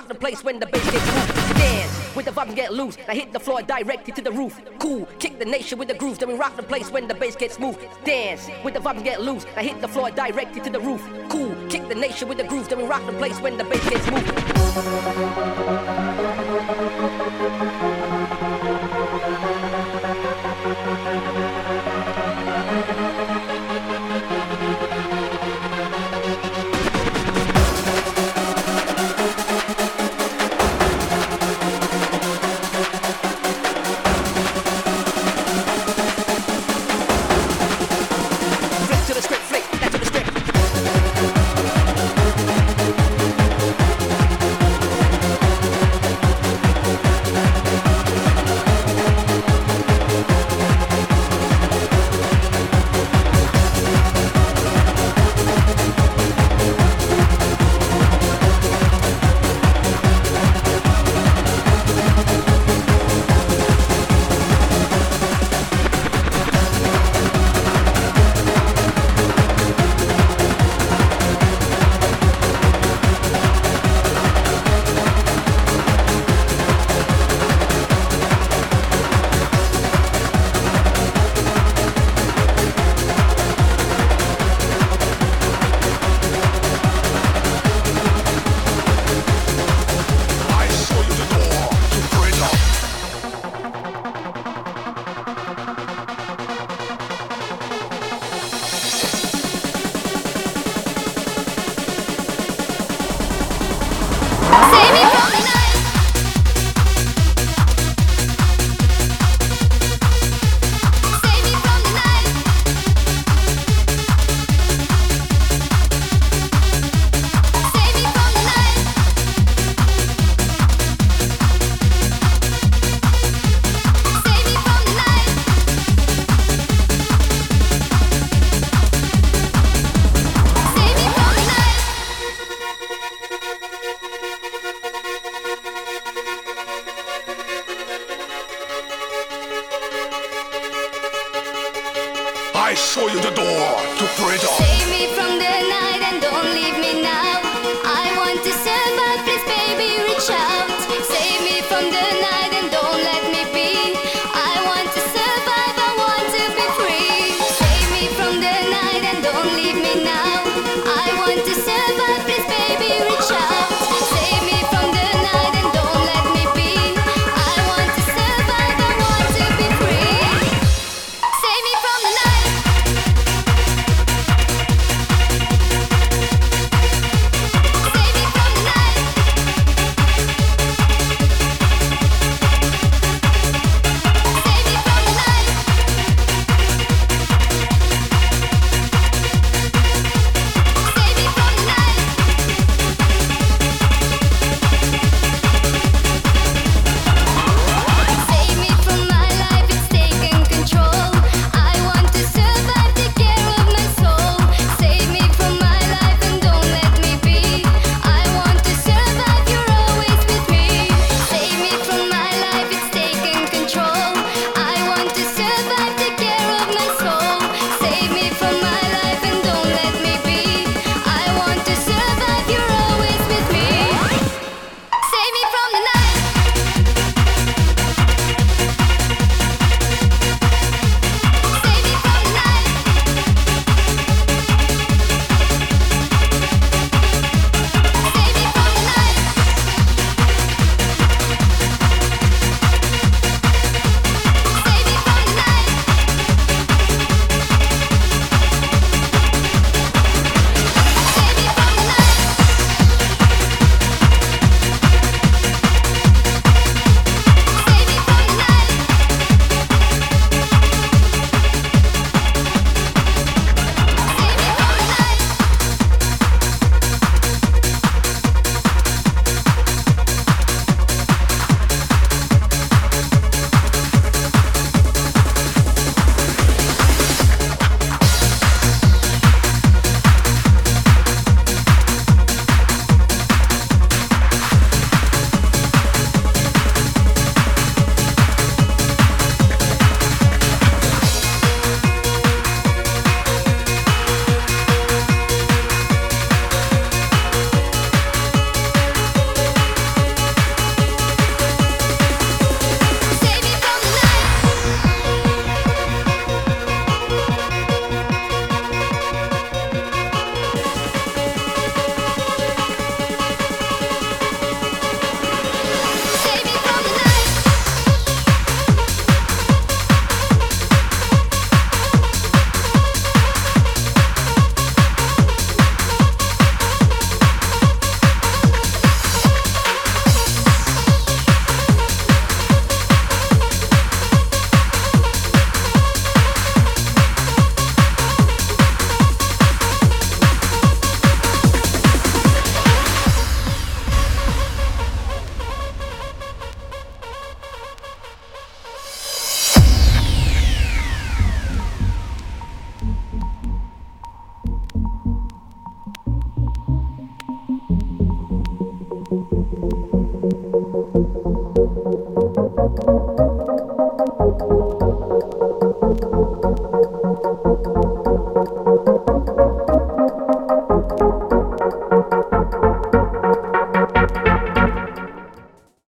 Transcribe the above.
Rock the place when the bass gets moved. Dance with the vibe get loose. I hit the floor directly to the roof. Cool, kick the nation with the groove. Then we rock the place when the bass gets moved. Dance with the vibe get loose. I hit the floor directly to the roof. Cool, kick the nation with the groove. Then we rock the place when the bass gets moved.